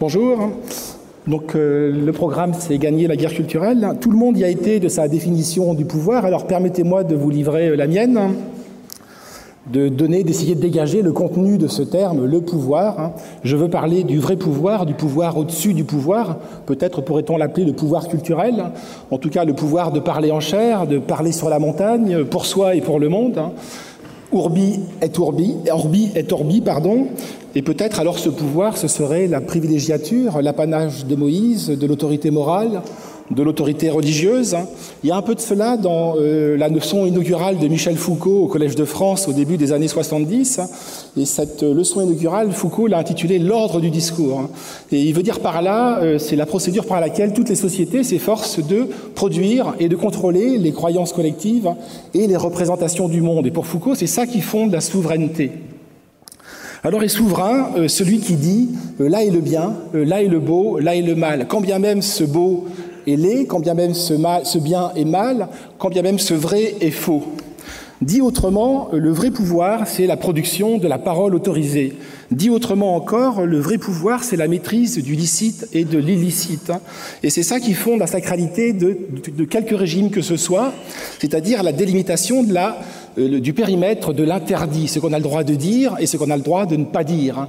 Bonjour. Donc euh, le programme, c'est gagner la guerre culturelle. Tout le monde y a été de sa définition du pouvoir. Alors permettez-moi de vous livrer euh, la mienne, de donner, d'essayer de dégager le contenu de ce terme, le pouvoir. Je veux parler du vrai pouvoir, du pouvoir au-dessus du pouvoir. Peut-être pourrait-on l'appeler le pouvoir culturel. En tout cas, le pouvoir de parler en chair, de parler sur la montagne, pour soi et pour le monde. Urbi et Urbi, Orbi et Orbi, pardon, et peut-être alors ce pouvoir, ce serait la privilégiature, l'apanage de Moïse, de l'autorité morale, de l'autorité religieuse. Il y a un peu de cela dans euh, la leçon inaugurale de Michel Foucault au Collège de France au début des années 70. Et cette leçon inaugurale, Foucault l'a intitulée L'ordre du discours. Et il veut dire par là, euh, c'est la procédure par laquelle toutes les sociétés s'efforcent de produire et de contrôler les croyances collectives et les représentations du monde. Et pour Foucault, c'est ça qui fonde la souveraineté. Alors est souverain euh, celui qui dit là est le bien, là est le beau, là est le mal. Quand bien même ce beau est laid, quand bien même ce, bien est mal, quand bien même ce vrai est faux. Dit autrement, le vrai pouvoir, c'est la production de la parole autorisée. Dit autrement encore, le vrai pouvoir, c'est la maîtrise du licite et de l'illicite. Et c'est ça qui fonde la sacralité de, de, quelques régimes que ce soit, c'est-à-dire la délimitation de euh, du périmètre de l'interdit, ce qu'on a le droit de dire et ce qu'on a le droit de ne pas dire.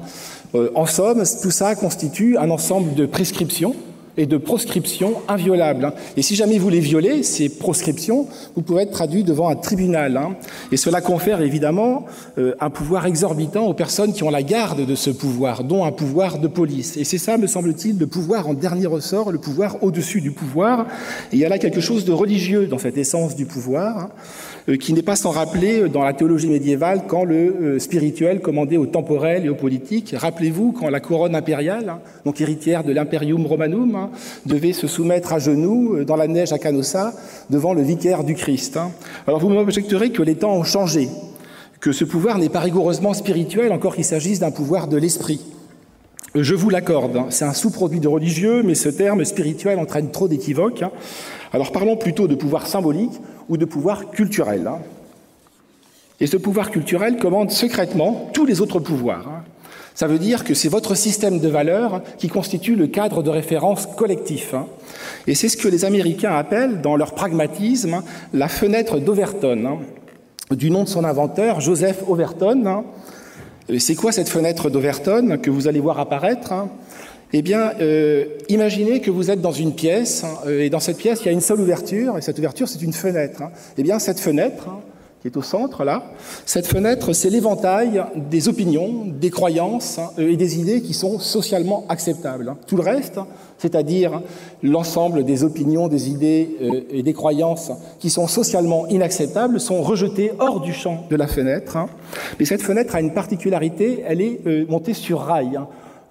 Euh, en somme, tout ça constitue un ensemble de prescriptions et de proscriptions inviolables. Hein. Et si jamais vous les violez, ces proscriptions, vous pouvez être traduit devant un tribunal. Hein. Et cela confère évidemment euh, un pouvoir exorbitant aux personnes qui ont la garde de ce pouvoir, dont un pouvoir de police. Et c'est ça, me semble-t-il, le pouvoir en dernier ressort, le pouvoir au-dessus du pouvoir. Et il y a là quelque chose de religieux dans cette essence du pouvoir. Euh, qui n'est pas sans rappeler euh, dans la théologie médiévale quand le euh, spirituel commandait au temporel et au politique. Rappelez-vous quand la couronne impériale, hein, donc héritière de l'imperium romanum, hein, devait se soumettre à genoux dans la neige à Canossa devant le vicaire du Christ. Hein. Alors vous m'objecterez que les temps ont changé, que ce pouvoir n'est pas rigoureusement spirituel, encore qu'il s'agisse d'un pouvoir de l'esprit. Je vous l'accorde, c'est un sous-produit de religieux, mais ce terme spirituel entraîne trop d'équivoques. Alors parlons plutôt de pouvoir symbolique ou de pouvoir culturel. Hein. Et ce pouvoir culturel commande secrètement tous les autres pouvoirs. Hein. Ça veut dire que c'est votre système de valeurs qui constitue le cadre de référence collectif. Hein. Et c'est ce que les Américains appellent, dans leur pragmatisme, la fenêtre d'Overton, du nom de son inventeur, Joseph Overton. C'est quoi cette fenêtre d'Overton que vous allez voir apparaître eh bien, euh, imaginez que vous êtes dans une pièce, hein, et dans cette pièce, il y a une seule ouverture, et cette ouverture, c'est une fenêtre. Hein. Eh bien, cette fenêtre, hein, qui est au centre, là, cette fenêtre, c'est l'éventail des opinions, des croyances et des idées qui sont socialement acceptables. Tout le reste, c'est-à-dire l'ensemble des opinions, des idées euh, et des croyances qui sont socialement inacceptables, sont rejetées hors du champ de la fenêtre. Mais cette fenêtre a une particularité, elle est euh, montée sur rail.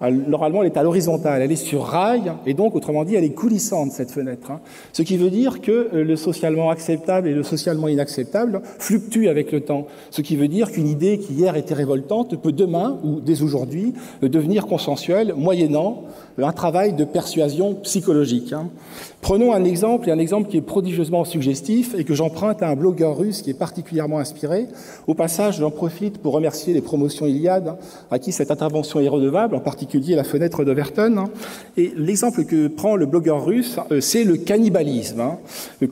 Normalement, elle est à l'horizontale, elle est sur rail, et donc, autrement dit, elle est coulissante, cette fenêtre. Hein. Ce qui veut dire que euh, le socialement acceptable et le socialement inacceptable fluctuent avec le temps. Ce qui veut dire qu'une idée qui hier était révoltante peut demain, ou dès aujourd'hui, euh, devenir consensuelle, moyennant euh, un travail de persuasion psychologique. Hein. Prenons un exemple, et un exemple qui est prodigieusement suggestif, et que j'emprunte à un blogueur russe qui est particulièrement inspiré. Au passage, j'en profite pour remercier les promotions Iliade, à qui cette intervention est redevable, en particulier la fenêtre d'Overton. Et l'exemple que prend le blogueur russe, euh, c'est le cannibalisme. Hein.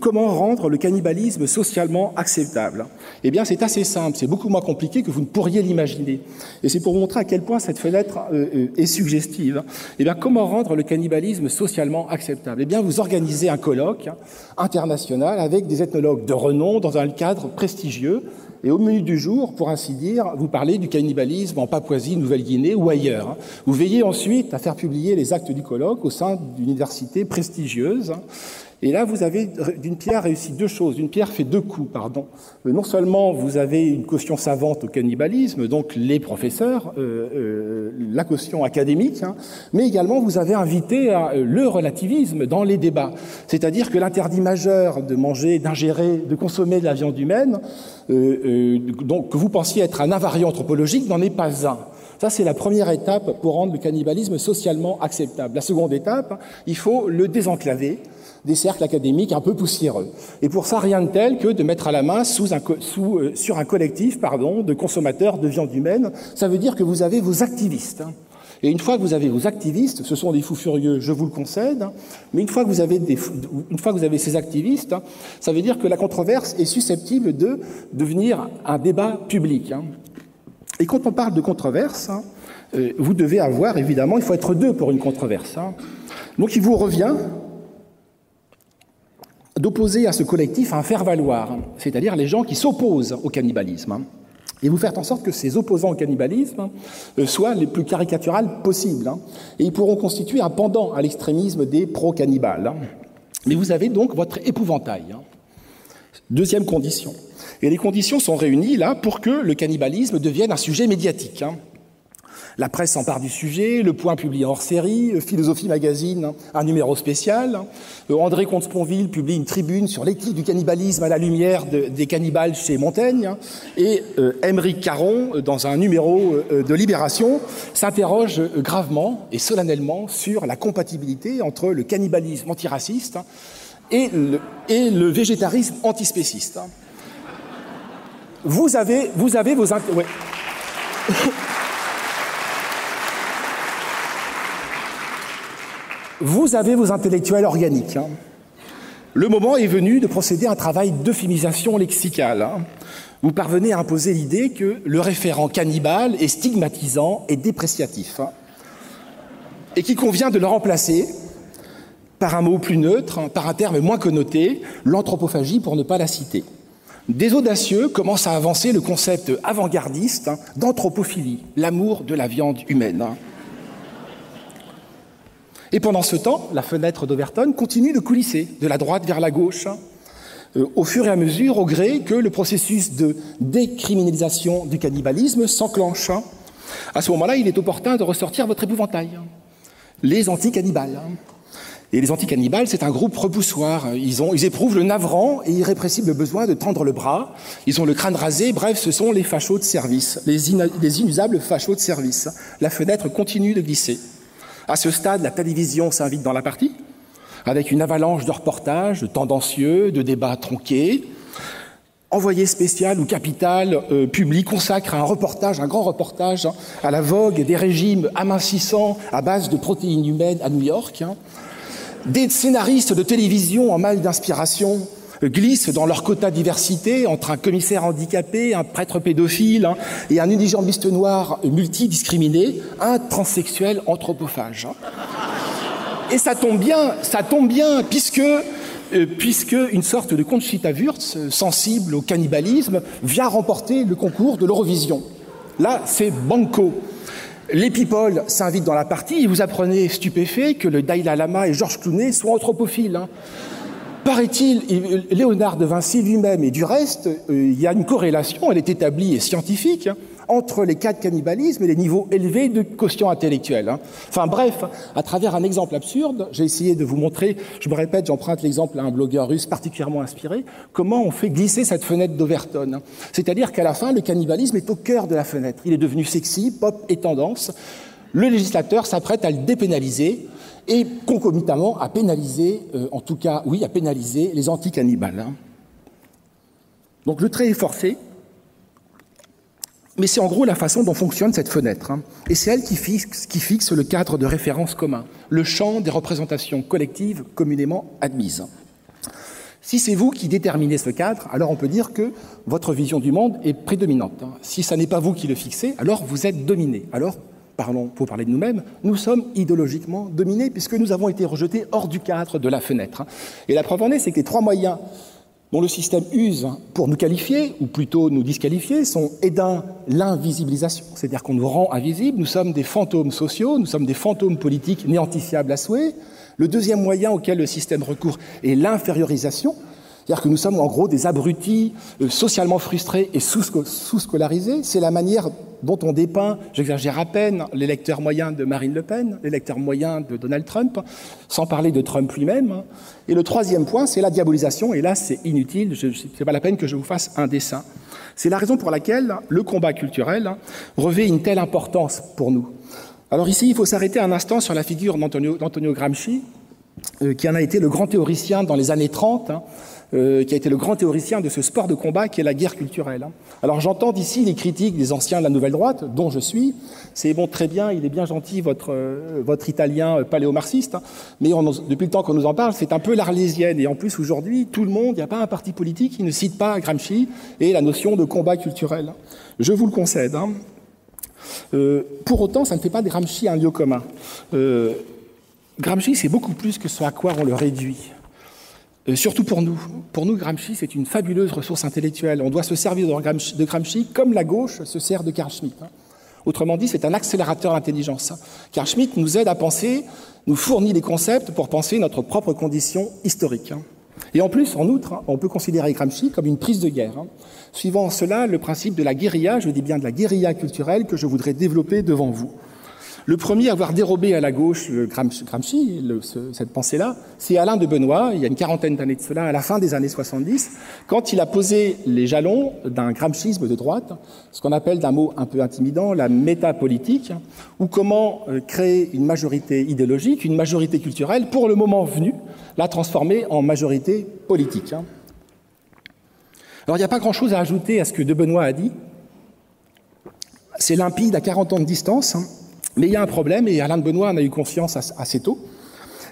Comment rendre le cannibalisme socialement acceptable? Eh bien, c'est assez simple, c'est beaucoup moins compliqué que vous ne pourriez l'imaginer. Et c'est pour vous montrer à quel point cette fenêtre euh, euh, est suggestive. Eh bien, comment rendre le cannibalisme socialement acceptable? Eh bien, vous organisez un colloque international avec des ethnologues de renom dans un cadre prestigieux et au menu du jour, pour ainsi dire, vous parlez du cannibalisme en Papouasie, Nouvelle-Guinée ou ailleurs. Vous veillez ensuite à faire publier les actes du colloque au sein d'universités prestigieuses. Et là, vous avez d'une pierre réussi deux choses. Une pierre fait deux coups, pardon. Euh, non seulement vous avez une caution savante au cannibalisme, donc les professeurs, euh, euh, la caution académique, hein, mais également vous avez invité à, le relativisme dans les débats. C'est-à-dire que l'interdit majeur de manger, d'ingérer, de consommer de la viande humaine, donc que vous pensiez être un invariant anthropologique, n'en est pas un. Ça, c'est la première étape pour rendre le cannibalisme socialement acceptable. La seconde étape, il faut le désenclaver des cercles académiques un peu poussiéreux. Et pour ça, rien de tel que de mettre à la main euh, sur un collectif de consommateurs de viande humaine. Ça veut dire que vous avez vos activistes. Hein. Et une fois que vous avez vos activistes, ce sont des fous furieux, je vous le concède, mais une fois que vous avez, ces activistes, ça veut dire que la controverse est susceptible de devenir un débat public. Hein. Et quand on parle de controverse, hein, euh, vous devez avoir, évidemment, il faut être deux pour une controverse. Hein. Donc il vous revient d'opposer à ce collectif un faire-valoir, c'est-à-dire les gens qui s'opposent au cannibalisme et vous faire en sorte que ces opposants au cannibalisme euh, soient les plus caricaturales possibles. Hein. Et ils pourront constituer un pendant à l'extrémisme des pro-cannibales. Hein. Mais vous avez donc votre épouvantail. Hein. Deuxième condition. Et les conditions sont réunies là pour que le cannibalisme devienne un sujet médiatique. La presse s'empare du sujet, Le Point publie hors série, euh, Philosophie Magazine, un numéro spécial. Euh, André Comte-Sponville publie une tribune sur l'éthique du cannibalisme à la lumière des cannibales chez Montaigne. Et euh, Caron, dans un numéro de Libération, s'interroge gravement et solennellement sur la compatibilité entre le cannibalisme antiraciste et le, et le végétarisme antispéciste. Vous avez, vous avez vos... Ouais. Vous avez vos intellectuels organiques. Hein. Le moment est venu de procéder à un travail d'euphémisation lexicale. Hein. Vous parvenez à imposer l'idée que le référent cannibale est stigmatisant et dépréciatif, hein, et qu'il convient de le remplacer par un mot plus neutre, par un terme moins connoté, l'anthropophagie pour ne pas la citer. Des audacieux commencent à avancer le concept avant-gardiste d'anthropophilie, l'amour de la viande humaine. Et pendant ce temps, la fenêtre d'Overton continue de coulisser de la droite vers la gauche, euh, au fur et à mesure, au gré que le processus de décriminalisation du cannibalisme s'enclenche. À ce moment-là, il est opportun de ressortir votre épouvantail. Les anti-cannibales. Et les anti-cannibales, c'est un groupe repoussoir. Ils, éprouvent le navrant et irrépressible besoin de tendre le bras. Ils ont le crâne rasé. Bref, ce sont les fachos de service, les, les inusables fachos de service. La fenêtre continue de glisser. À ce stade, la télévision s'invite dans la partie, avec une avalanche de reportages tendancieux, de débats tronqués. Envoyé spécial ou capital euh, public consacre un reportage, un grand reportage hein, à la vogue des régimes amincissants à base de protéines humaines à New York. Hein. Des scénaristes de télévision en mal d'inspiration glissent dans leur quota diversité entre un commissaire handicapé, un prêtre pédophile hein, et un unijambiste noir multidiscriminé, un transsexuel anthropophage. Hein. Et ça tombe bien, ça tombe bien, puisque euh, une sorte de Conchita Wurst, sensible au cannibalisme, vient remporter le concours de l'Eurovision. Là, c'est banco. Les people s'invitent dans la partie et vous apprenez stupéfait que le Dalai Lama et Georges Clooney sont anthropophiles. Hein. Paraît-il, Léonard de Vinci lui-même et du reste, euh, il y a une corrélation, elle est établie et scientifique, hein, entre les cas de cannibalisme et les niveaux élevés de quotient intellectuel. Hein. Enfin bref, à travers un exemple absurde, j'ai essayé de vous montrer, je me répète, j'emprunte l'exemple à un blogueur russe particulièrement inspiré, comment on fait glisser cette fenêtre d'Overton. Hein. C'est-à-dire qu'à la fin, le cannibalisme est au cœur de la fenêtre. Il est devenu sexy, pop et tendance. Le législateur s'apprête à le dépénaliser et concomitamment à pénaliser, euh, en tout cas, oui, à pénaliser les anti-cannibales. Hein. Donc le trait est forcé, mais c'est en gros la façon dont fonctionne cette fenêtre. Hein. Et c'est elle qui fixe, qui fixe le cadre de référence commun, le champ des représentations collectives communément admises. Si c'est vous qui déterminez ce cadre, alors on peut dire que votre vision du monde est prédominante. Hein. Si ça n'est pas vous qui le fixez, alors vous êtes dominé. Alors parlons, pour parler de nous-mêmes, nous sommes idéologiquement dominés puisque nous avons été rejetés hors du cadre de la fenêtre. Et la preuve en est, c'est que les trois moyens dont le système use pour nous qualifier, ou plutôt nous disqualifier, sont, et d'un, l'invisibilisation, c'est-à-dire qu'on nous rend invisibles, nous sommes des fantômes sociaux, nous sommes des fantômes politiques néantifiables à souhait. Le deuxième moyen auquel le système recourt est l'infériorisation, c'est-à-dire que nous sommes en gros des abrutis euh, socialement frustrés et sous-scolarisés. C'est la manière dont on dépeint, j'exagère à peine, l'électeur moyen de Marine Le Pen, l'électeur moyen de Donald Trump, sans parler de Trump lui-même. Et le troisième point, c'est la diabolisation. Et là, c'est inutile, ce n'est pas la peine que je vous fasse un dessin. C'est la raison pour laquelle le combat culturel revêt une telle importance pour nous. Alors ici, il faut s'arrêter un instant sur la figure d'Antonio Gramsci, qui en a été le grand théoricien dans les années 30, euh, qui a été le grand théoricien de ce sport de combat qui est la guerre culturelle. Hein. Alors j'entends d'ici les critiques des anciens de la nouvelle droite, dont je suis. C'est bon, très bien, il est bien gentil votre euh, votre italien euh, paléomarxiste, hein. mais depuis le temps qu'on nous en parle, c'est un peu l'arlésienne. Et en plus aujourd'hui, tout le monde, il n'y a pas un parti politique qui ne cite pas Gramsci et la notion de combat culturel. Je vous le concède. Hein. Pour autant, ça ne fait pas de Gramsci un lieu commun. Gramsci, c'est beaucoup plus que ce à quoi on le réduit. Euh, surtout pour nous. Pour nous, Gramsci, c'est une fabuleuse ressource intellectuelle. On doit se servir de Gramsci, comme la gauche se sert de Carl Schmitt. Hein. Autrement dit, c'est un accélérateur d'intelligence. Hein. Carl Schmitt nous aide à penser, nous fournit des concepts pour penser notre propre condition historique. Hein. Et en plus, en outre, on peut considérer Gramsci comme une prise de guerre, suivant cela le principe de la guérilla, je dis bien de la guérilla culturelle que je voudrais développer devant vous. Le premier à avoir dérobé à la gauche Gramsci, cette pensée-là, c'est Alain de Benoît, il y a une quarantaine d'années de cela, à la fin des années 70, quand il a posé les jalons d'un gramschisme de droite, ce qu'on appelle d'un mot un peu intimidant, la métapolitique, ou comment euh, créer une majorité idéologique, une majorité culturelle, pour le moment venu, la transformer en majorité politique. Hein. Alors il n'y a pas grand-chose à ajouter à ce que de Benoît a dit. C'est limpide à 40 ans de distance. Mais il y a un problème, et Alain de Benoît en a eu conscience assez tôt,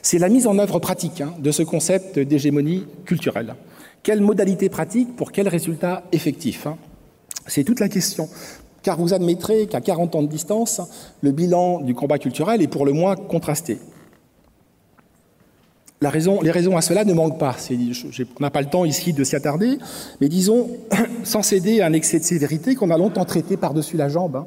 c'est la mise en œuvre pratique hein, de ce concept d'hégémonie culturelle. Quelle modalité pratique pour quel résultat effectif hein? C'est toute la question. Car vous admettrez qu'à 40 ans de distance, le bilan du combat culturel est pour le moins contrasté. La raison, les raisons à cela ne manquent pas. on n'a pas le temps ici de s'y attarder, mais disons, sans céder à un excès de sévérité qu'on a longtemps traité par-dessus la jambe, hein,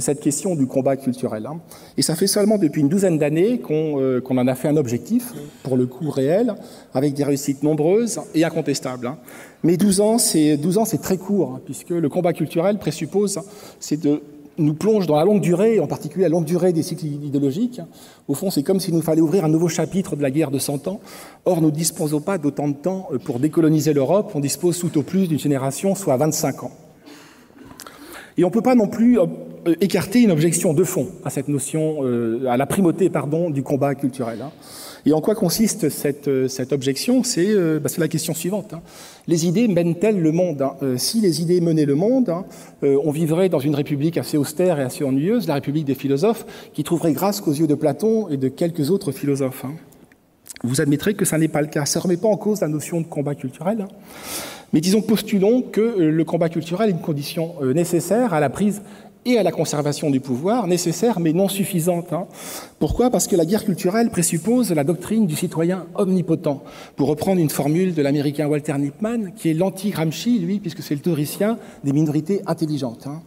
cette question du combat culturel. Hein. Et ça fait seulement depuis une douzaine d'années euh, qu'on en a fait un objectif, pour le coup réel, avec des réussites nombreuses et incontestables. Hein. Mais 12 ans, c'est 12 ans, c'est très court, hein, puisque le combat culturel présuppose, c'est de nous plonge dans la longue durée, en particulier la longue durée des cycles idéologiques. Au fond, c'est comme s'il nous fallait ouvrir un nouveau chapitre de la guerre de Cent Ans. Or, nous ne disposons pas d'autant de temps pour décoloniser l'Europe. On dispose tout au plus d'une génération, soit 25 ans. Et on ne peut pas non plus euh, euh, écarter une objection de fond à cette notion, euh, à la primauté pardon, du combat culturel. Hein. Et en quoi consiste cette, euh, objection? C'est bah, la question suivante. Hein. Les idées mènent-elles le monde hein? Si les idées menaient le monde, on vivrait dans une république assez austère et assez ennuyeuse, la république des philosophes, qui trouverait grâce qu'aux yeux de Platon et de quelques autres philosophes. Vous admettrez que ça n'est pas le cas. Ça ne remet pas en cause la notion de combat culturel. Mais disons, postulons que le combat culturel est une condition nécessaire à la prise et à la conservation du pouvoir, nécessaire mais non suffisante. Hein. Pourquoi? Parce que la guerre culturelle présuppose la doctrine du citoyen omnipotent, pour reprendre une formule de l'américain Walter Lippmann, qui est l'anti-Gramsci, lui, puisque c'est le théoricien des minorités intelligentes. Hein.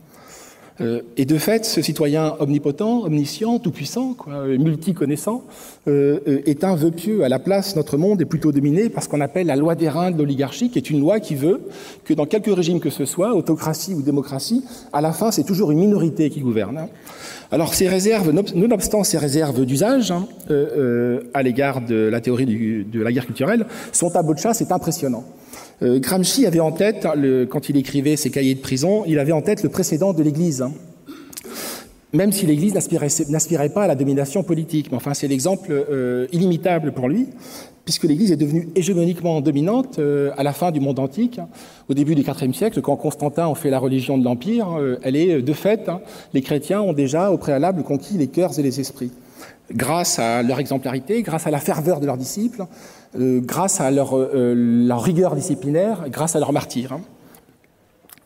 Euh, et de fait, ce citoyen omnipotent, omniscient, tout-puissant, euh, multi-connaissant, euh, est un vœu pieux. À la place, notre monde est plutôt dominé par ce qu'on appelle la loi des reins de l'oligarchie, qui est une loi qui veut que dans quelque régime que ce soit, autocratie ou démocratie, à la fin, c'est toujours une minorité qui gouverne. Hein. Alors, ces réserves, nonobstant ces réserves d'usage hein, à l'égard de la théorie de la guerre culturelle, sont à de chasse, c'est impressionnant. Euh, Gramsci avait en tête, quand il écrivait ses cahiers de prison, il avait en tête le précédent de l'Église. Hein. Même si l'Église n'aspirait pas à la domination politique. Mais enfin, c'est l'exemple euh, illimitable pour lui, puisque l'Église est devenue hégémoniquement dominante euh, à la fin du monde antique. Au début du IVe siècle, quand Constantin en fait la religion de l'Empire, elle est de fait, hein, les chrétiens ont déjà au préalable conquis les cœurs et les esprits. Grâce à leur exemplarité, grâce à la ferveur de leurs disciples, euh, grâce à leur, euh, leur, rigueur disciplinaire, grâce à leur martyr. Hein.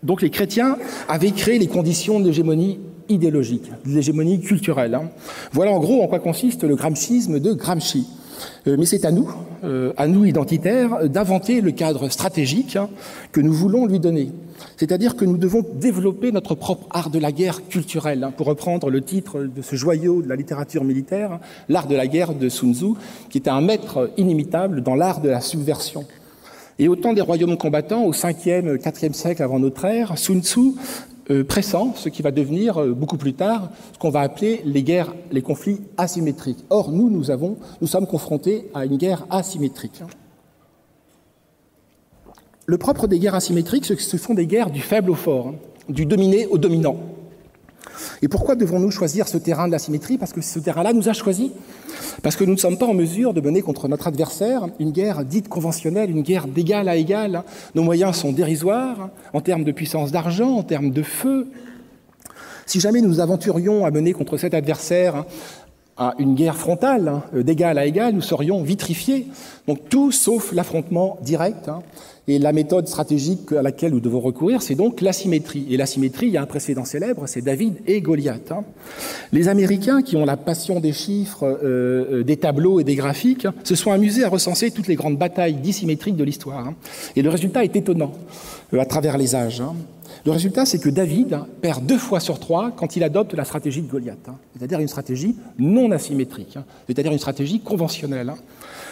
Donc les chrétiens avaient créé les conditions de l'hégémonie idéologique, de l'hégémonie culturelle. Hein. Voilà en gros en quoi consiste le gramscisme de Gramsci. Euh, mais c'est à nous, euh, à nous identitaires, d'inventer le cadre stratégique hein, que nous voulons lui donner. C'est-à-dire que nous devons développer notre propre art de la guerre culturelle, hein, pour reprendre le titre de ce joyau de la littérature militaire, l'art de la guerre de Sun Tzu, qui était un maître inimitable dans l'art de la subversion. Et au temps des royaumes combattants, au 5e, 4e siècle avant notre ère, Sun Tzu euh, pressant ce qui va devenir euh, beaucoup plus tard ce qu'on va appeler les guerres, les conflits asymétriques. Or, nous, nous, avons, nous sommes confrontés à une guerre asymétrique. Le propre des guerres asymétriques, ce sont des guerres du faible au fort, hein, du dominé au dominant. Et pourquoi devons-nous choisir ce terrain de la symétrie Parce que ce terrain-là nous a choisi. Parce que nous ne sommes pas en mesure de mener contre notre adversaire une guerre dite conventionnelle, une guerre d'égal à égal. Nos moyens sont dérisoires en termes de puissance d'argent, en termes de feu. Si jamais nous aventurions à mener contre cet adversaire à une guerre frontale, hein, d'égal à égal, nous serions vitrifiés. Donc tout sauf l'affrontement direct. Hein. Et la méthode stratégique à laquelle nous devons recourir, c'est donc l'asymétrie. Et l'asymétrie, il y a un précédent célèbre, c'est David et Goliath. Hein. Les Américains, qui ont la passion des chiffres, euh, euh, des tableaux et des graphiques, se sont amusés à recenser toutes les grandes batailles dissymétriques de l'histoire. Et le résultat est étonnant euh, à travers les âges. Le résultat, c'est que David perd deux fois sur trois quand il adopte la stratégie de Goliath, hein. c'est-à-dire une stratégie non asymétrique, hein. c'est-à-dire une stratégie conventionnelle. Hein.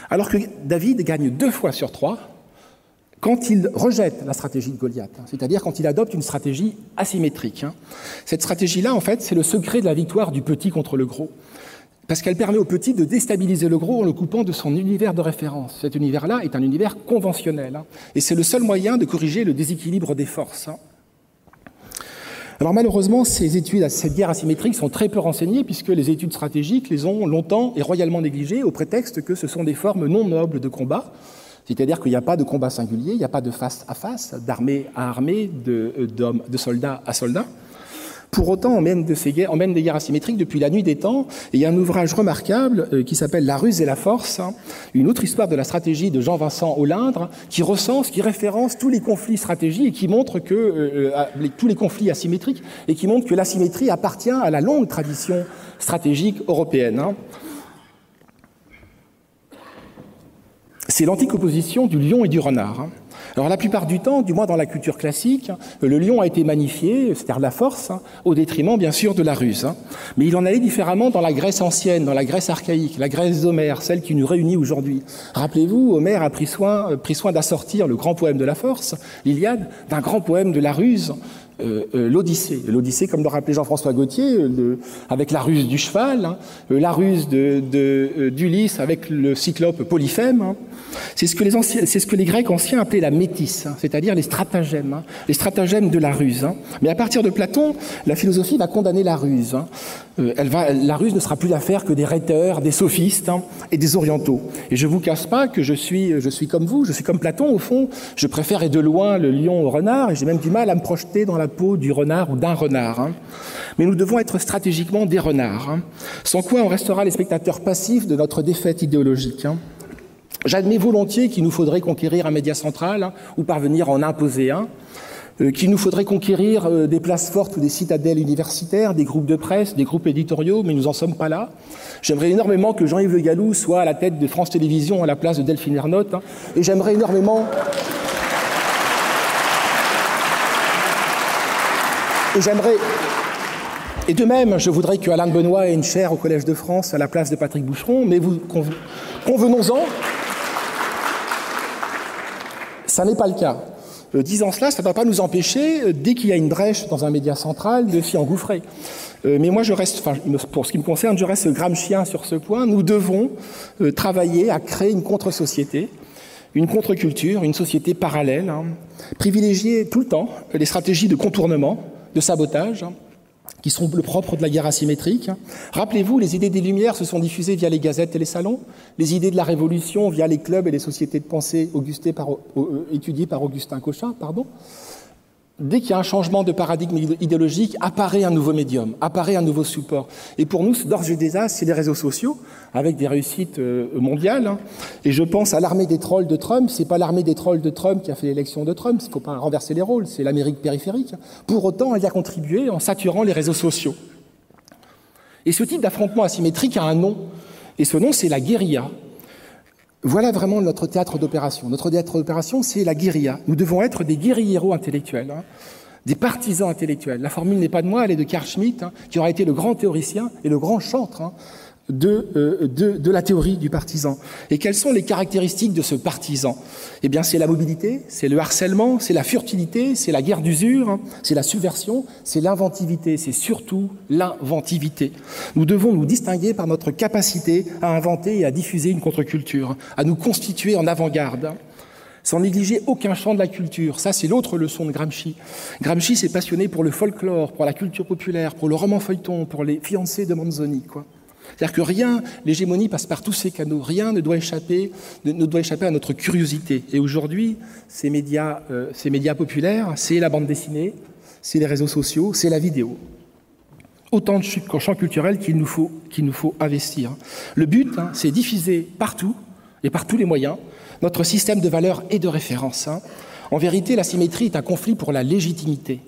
Alors que David gagne deux fois sur trois quand il rejette la stratégie de Goliath, c'est-à-dire quand il adopte une stratégie asymétrique. Cette stratégie-là, en fait, c'est le secret de la victoire du petit contre le gros. Parce qu'elle permet au petit de déstabiliser le gros en le coupant de son univers de référence. Cet univers-là est un univers conventionnel. Et c'est le seul moyen de corriger le déséquilibre des forces. Alors malheureusement, ces études, cette guerre asymétrique sont très peu renseignées puisque les études stratégiques les ont longtemps et royalement négligées au prétexte que ce sont des formes non nobles de combat. C'est-à-dire qu'il n'y a pas de combat singulier, il n'y a pas de face à face, d'armée à armée, de, euh, de à soldats. Pour autant, on mène, de ces guerres, des guerres asymétriques depuis la nuit des temps. Et il y a un ouvrage remarquable euh, qui s'appelle La ruse et la force, hein, une autre histoire de la stratégie de Jean-Vincent Hollindre, qui recense, qui référence tous les conflits stratégiques et qui montre que euh, euh, tous les conflits asymétriques et qui montre que l'asymétrie appartient à la longue tradition stratégique européenne. Hein. C'est l'antique opposition du lion et du renard. Hein. Alors la plupart du temps, du moins dans la culture classique, le lion a été magnifié, c'est-à-dire la force, hein, au détriment bien sûr de la ruse. Hein. Mais il en allait différemment dans la Grèce ancienne, dans la Grèce archaïque, la Grèce d'Homère, celle qui nous réunit aujourd'hui. Rappelez-vous, Homère a pris soin, euh, pris soin d'assortir le grand poème de la force, l'Iliade, d'un grand poème de la ruse, euh, euh, l'Odyssée. L'Odyssée, comme le rappelait Jean-François Gauthier, avec la ruse du cheval, hein, la ruse d'Ulysse avec le cyclope Polyphème. Hein. C'est ce, que les Grecs anciens appelaient la métisse, hein, c'est-à-dire les stratagèmes, les stratagèmes de la ruse. Mais à partir de Platon, la philosophie va condamner la ruse. Va, la ruse ne sera plus l'affaire que des rhéteurs, des sophistes et des orientaux. Et je vous casse pas que je suis, comme vous, je suis comme Platon au fond. Je préfère de loin le lion au renard et j'ai même du mal à me projeter dans la peau du renard ou d'un renard. Hein. Mais nous devons être stratégiquement des renards, hein. sans quoi on restera les spectateurs passifs de notre défaite idéologique. Hein. J'admets volontiers qu'il nous faudrait conquérir un média central ou parvenir à en imposer un, euh, qu'il nous faudrait conquérir euh, des places fortes ou des citadelles universitaires, des groupes de presse, des groupes éditoriaux, mais nous n'en sommes pas là. J'aimerais énormément que Jean-Yves Le Gallou soit à la tête de France Télévisions à la place de Delphine Ernotte, et j'aimerais énormément Et j'aimerais. Et de même, je voudrais que Alain Benoît ait une chaire au Collège de France à la place de Patrick Boucheron, mais vous convenons-en, ça n'est pas le cas. Euh, disant cela, ça ne va pas nous empêcher, euh, dès qu'il y a une brèche dans un média central, de s'y engouffrer. Euh, mais moi, je reste, pour ce qui me concerne, je reste chien sur ce point. Nous devons travailler à créer une contre-société, une contre-culture, une société parallèle, hein, privilégier tout le temps les stratégies de contournement, de sabotage, hein, qui sont le propre de la guerre asymétrique. Rappelez-vous, les idées des Lumières se sont diffusées via les gazettes et les salons, les idées de la Révolution via les clubs et les sociétés de pensée euh, étudiées par Augustin Cochin. Pardon dès qu'il y a un changement de paradigme idéologique, apparaît un nouveau médium, apparaît un nouveau support. Et pour nous, d'ores et déjà, c'est les réseaux sociaux, avec des réussites euh, mondiales. Hein. Et je pense à l'armée des trolls de Trump. C'est pas l'armée des trolls de Trump qui a fait l'élection de Trump. Il ne faut pas renverser les rôles. C'est l'Amérique périphérique. Pour autant, elle y a contribué en saturant les réseaux sociaux. Et ce type d'affrontement asymétrique a un nom. Et ce nom, c'est la guérilla. Voilà vraiment notre théâtre d'opération. Notre théâtre d'opération, c'est la guérilla. Nous devons être des guérilleros intellectuels, hein, des partisans intellectuels. La formule n'est pas de moi, elle est de Carl Schmitt, hein, qui aura été le grand théoricien et le grand chantre hein, de, euh, de, de, la théorie du partisan. Et quelles sont les caractéristiques de ce partisan? Eh bien, c'est la mobilité, c'est le harcèlement, c'est la furtivité, c'est la guerre d'usure, hein, c'est la subversion, c'est l'inventivité, c'est surtout l'inventivité. Nous devons nous distinguer par notre capacité à inventer et à diffuser une contre-culture, à nous constituer en avant-garde. sans négliger aucun champ de la culture. Ça, c'est l'autre leçon de Gramsci. Gramsci s'est passionné pour le folklore, pour la culture populaire, pour le roman feuilleton, pour les fiancés de Manzoni. Quoi. C'est-à-dire que rien, l'hégémonie passe par tous ces canaux, rien ne doit échapper, à notre curiosité. Et aujourd'hui, ces médias, euh, ces populaires, c'est la bande dessinée, c'est les réseaux sociaux, c'est la vidéo. Autant de champs culturels qu'il nous faut, nous faut investir. Le but, hein, c'est diffuser partout et par tous les moyens notre système de valeurs et de références. Hein. En vérité, la symétrie est un conflit pour la légitimité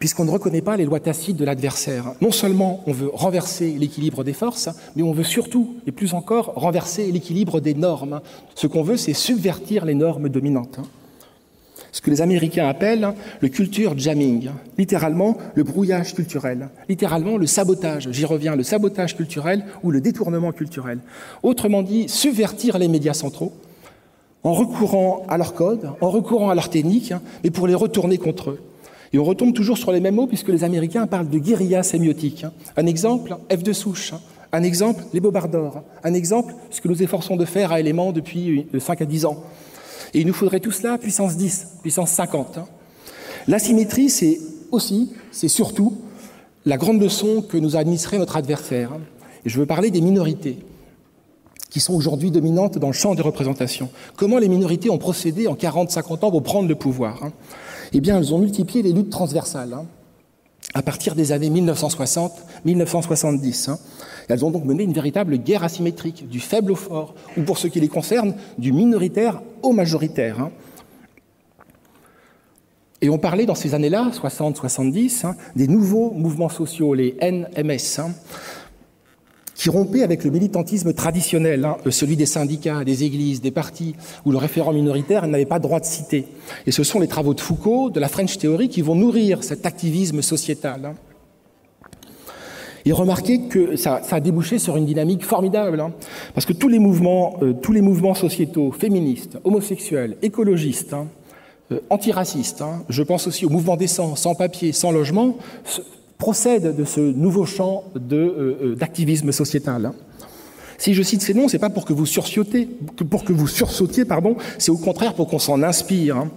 puisqu'on ne reconnaît pas les lois tacites de l'adversaire. Non seulement on veut renverser l'équilibre des forces, mais on veut surtout, et plus encore, renverser l'équilibre des normes. Ce qu'on veut, c'est subvertir les normes dominantes. Ce que les Américains appellent le culture jamming, littéralement le brouillage culturel, littéralement le sabotage, j'y reviens, le sabotage culturel ou le détournement culturel. Autrement dit, subvertir les médias centraux en recourant à leur code, en recourant à leur technique, mais pour les retourner contre eux. Et on retombe toujours sur les mêmes mots puisque les Américains parlent de guérilla sémiotique. Un exemple, F de souche. Un exemple, les bobards Un exemple, ce que nous efforçons de faire à éléments depuis 5 à 10 ans. Et il nous faudrait tout cela puissance 10, puissance 50. L'asymétrie, c'est aussi, c'est surtout la grande leçon que nous a administrée notre adversaire. Et je veux parler des minorités qui sont aujourd'hui dominantes dans le champ des représentations. Comment les minorités ont procédé en 40-50 ans pour prendre le pouvoir eh bien, elles ont multiplié les luttes transversales hein, à partir des années 1960-1970. Hein. Elles ont donc mené une véritable guerre asymétrique, du faible au fort, ou pour ce qui les concerne, du minoritaire au majoritaire. Hein. Et on parlait dans ces années-là, 60-70, des nouveaux mouvements sociaux, les NMS qui rompait avec le militantisme traditionnel, hein, celui des syndicats, des églises, des partis, où le référent minoritaire n'avait pas droit de citer. Et ce sont les travaux de Foucault, de la French Theory, qui vont nourrir cet activisme sociétal. Hein. Et remarquez que ça, a débouché sur une dynamique formidable, hein, parce que tous les mouvements, euh, tous les mouvements sociétaux, féministes, homosexuels, écologistes, euh, antiracistes, je pense aussi au mouvement des sans, sans papier, sans logement, procède de ce nouveau champ euh, euh, d'activisme sociétal. Hein. Si je cite ces noms, c'est pas pour que vous sursautiez, pour que vous sursautiez, pardon, c'est au contraire pour qu'on s'en inspire. Hein.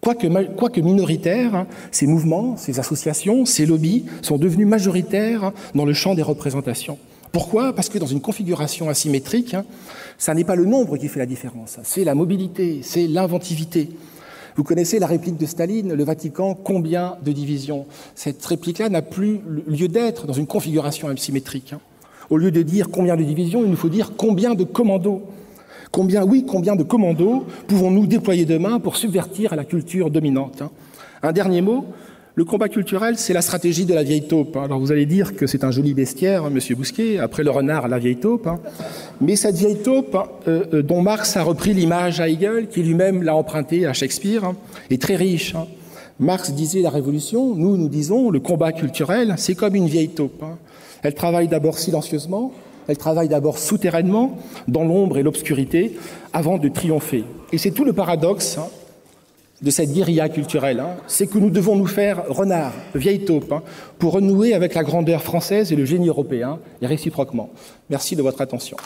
Quoique, quoique minoritaires, hein, ces mouvements, ces associations, ces lobbies sont devenus majoritaires dans le champ des représentations. Pourquoi? Parce que dans une configuration asymétrique, ça n'est pas le nombre qui fait la différence, c'est la mobilité, c'est l'inventivité. Vous connaissez la réplique de Staline, le Vatican, combien de divisions? Cette réplique-là n'a plus lieu d'être dans une configuration asymétrique. Hein. Au lieu de dire combien de divisions, il nous faut dire combien de commandos. Combien, oui, combien de commandos pouvons-nous déployer demain pour subvertir la culture dominante hein. Un dernier mot, le combat culturel, c'est la stratégie de la vieille taupe. Alors vous allez dire que c'est un joli bestiaire, Monsieur Bousquet, après le renard, la vieille taupe. Hein. Mais cette vieille taupe, euh, euh, dont Marx a repris l'image à Hegel, qui lui-même l'a empruntée à Shakespeare, hein, est très riche. Hein. Marx disait la révolution, nous, nous disons, le combat culturel, c'est comme une vieille taupe. Elle travaille d'abord silencieusement, elle travaille d'abord souterrainement, dans l'ombre et l'obscurité, avant de triompher. Et c'est tout le paradoxe de cette guérilla culturelle, hein, c'est que nous devons nous faire renard, vieille taupe, hein, pour renouer avec la grandeur française et le génie européen, et réciproquement. Merci de votre attention.